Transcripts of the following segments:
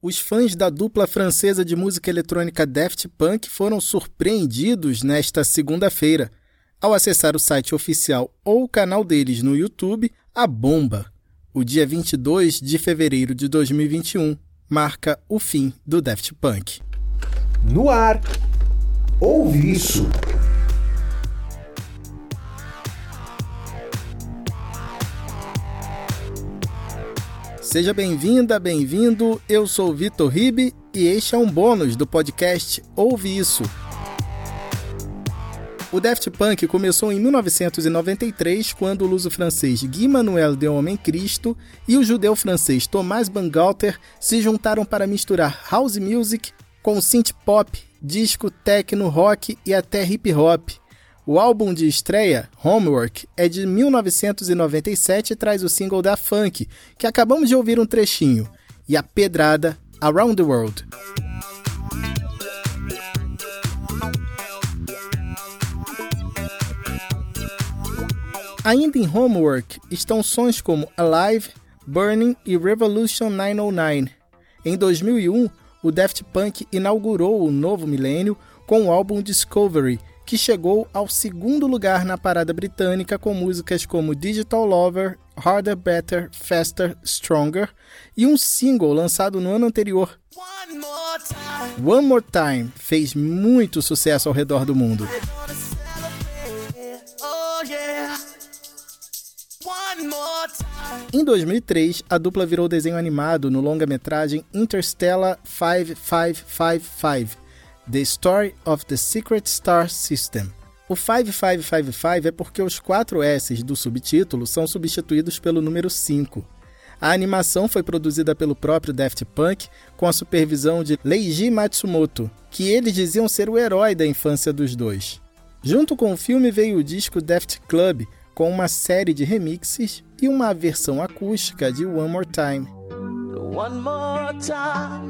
Os fãs da dupla francesa de música eletrônica Daft Punk foram surpreendidos nesta segunda-feira ao acessar o site oficial ou o canal deles no YouTube, a bomba. O dia 22 de fevereiro de 2021 marca o fim do Daft Punk. No ar, ouve isso. Seja bem-vinda, bem-vindo. Eu sou Vitor Ribe e este é um bônus do podcast Ouve Isso. O Daft Punk começou em 1993, quando o luso-francês Guy Manuel de Homem Cristo e o judeu-francês Thomas Bangalter se juntaram para misturar house music com synth pop, disco, techno, rock e até hip hop. O álbum de estreia, Homework, é de 1997 e traz o single da Funk, que acabamos de ouvir um trechinho, e a pedrada Around the World. Ainda em Homework estão sons como Alive, Burning e Revolution 909. Em 2001, o Daft Punk inaugurou o novo milênio com o álbum Discovery, que chegou ao segundo lugar na parada britânica com músicas como Digital Lover, Harder, Better, Faster, Stronger e um single lançado no ano anterior. One More Time, One More Time fez muito sucesso ao redor do mundo. Em 2003, a dupla virou desenho animado no longa-metragem Interstellar 5555 The Story of the Secret Star System. O 5555 é porque os quatro S's do subtítulo são substituídos pelo número 5. A animação foi produzida pelo próprio Daft Punk com a supervisão de Leiji Matsumoto, que eles diziam ser o herói da infância dos dois. Junto com o filme veio o disco Daft Club, com uma série de remixes e uma versão acústica de One More Time. One more time.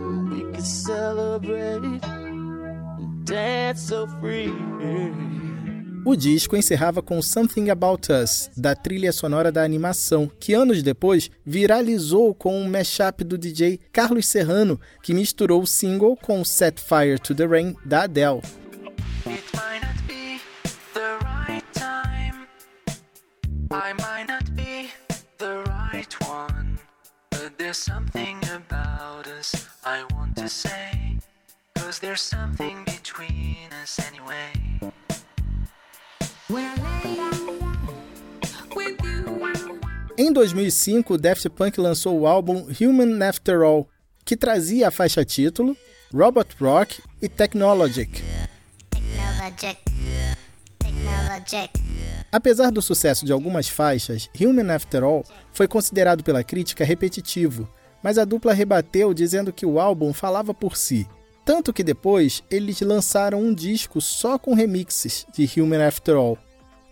O disco encerrava com Something About Us, da trilha sonora da animação, que anos depois viralizou com um mashup do DJ Carlos Serrano, que misturou o single com Set Fire to the Rain, da Adele. There's something about us I want to say. Cause there's something between us anyway. Em 2005, o Daft Punk lançou o álbum Human After All, que trazia a faixa título Robot Rock e Technologic. Technologic. Technologic. Apesar do sucesso de algumas faixas, Human After All foi considerado pela crítica repetitivo, mas a dupla rebateu dizendo que o álbum falava por si tanto que depois eles lançaram um disco só com remixes de Human After All.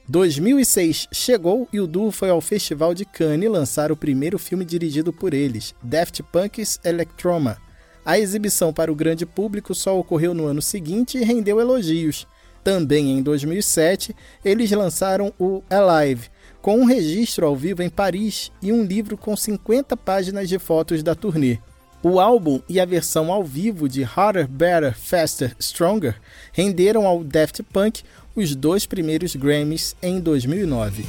2006 chegou e o duo foi ao Festival de Cannes lançar o primeiro filme dirigido por eles, Daft Punk's Electroma. A exibição para o grande público só ocorreu no ano seguinte e rendeu elogios. Também em 2007, eles lançaram o Alive, com um registro ao vivo em Paris e um livro com 50 páginas de fotos da turnê. O álbum e a versão ao vivo de Harder, Better, Faster, Stronger renderam ao Daft Punk os dois primeiros Grammys em 2009.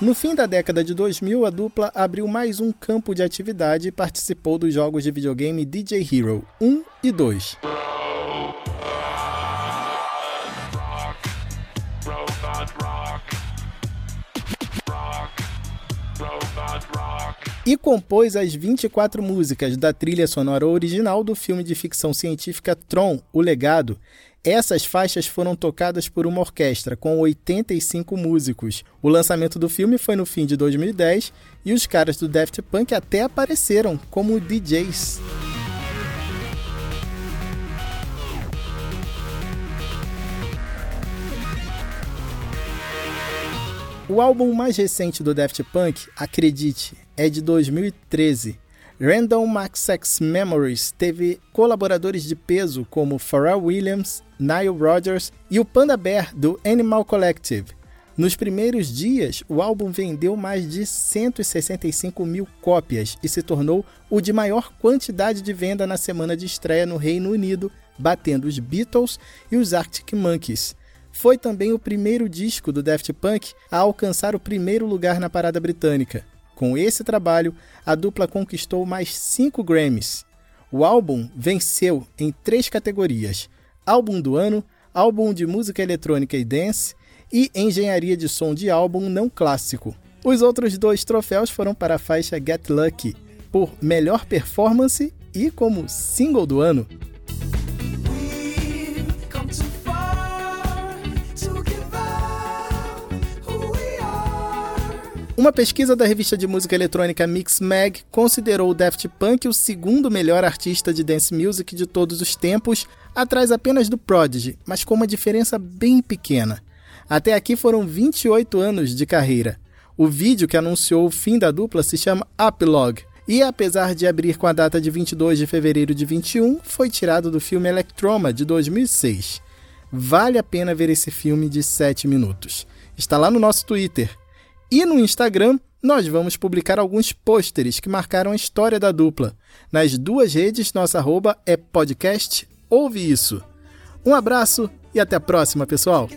No fim da década de 2000, a dupla abriu mais um campo de atividade e participou dos jogos de videogame DJ Hero 1 e 2. E compôs as 24 músicas da trilha sonora original do filme de ficção científica Tron, O Legado. Essas faixas foram tocadas por uma orquestra com 85 músicos. O lançamento do filme foi no fim de 2010 e os caras do Daft Punk até apareceram como DJs. O álbum mais recente do Daft Punk, acredite, é de 2013. Random Access Memories teve colaboradores de peso como Pharrell Williams, Nile Rodgers e o Panda Bear do Animal Collective. Nos primeiros dias, o álbum vendeu mais de 165 mil cópias e se tornou o de maior quantidade de venda na semana de estreia no Reino Unido, batendo os Beatles e os Arctic Monkeys. Foi também o primeiro disco do Daft Punk a alcançar o primeiro lugar na parada britânica. Com esse trabalho, a dupla conquistou mais cinco Grammys. O álbum venceu em três categorias: Álbum do Ano, Álbum de Música Eletrônica e Dance e Engenharia de Som de Álbum Não Clássico. Os outros dois troféus foram para a faixa Get Lucky, por melhor performance e como single do ano. Uma pesquisa da revista de música eletrônica Mix Mag considerou o Daft Punk o segundo melhor artista de dance music de todos os tempos, atrás apenas do Prodigy, mas com uma diferença bem pequena. Até aqui foram 28 anos de carreira. O vídeo que anunciou o fim da dupla se chama Epilogue, e apesar de abrir com a data de 22 de fevereiro de 21, foi tirado do filme Electroma de 2006. Vale a pena ver esse filme de 7 minutos. Está lá no nosso Twitter, e no Instagram, nós vamos publicar alguns pôsteres que marcaram a história da dupla. Nas duas redes, nossa arroba é podcast Ouve Isso. Um abraço e até a próxima, pessoal!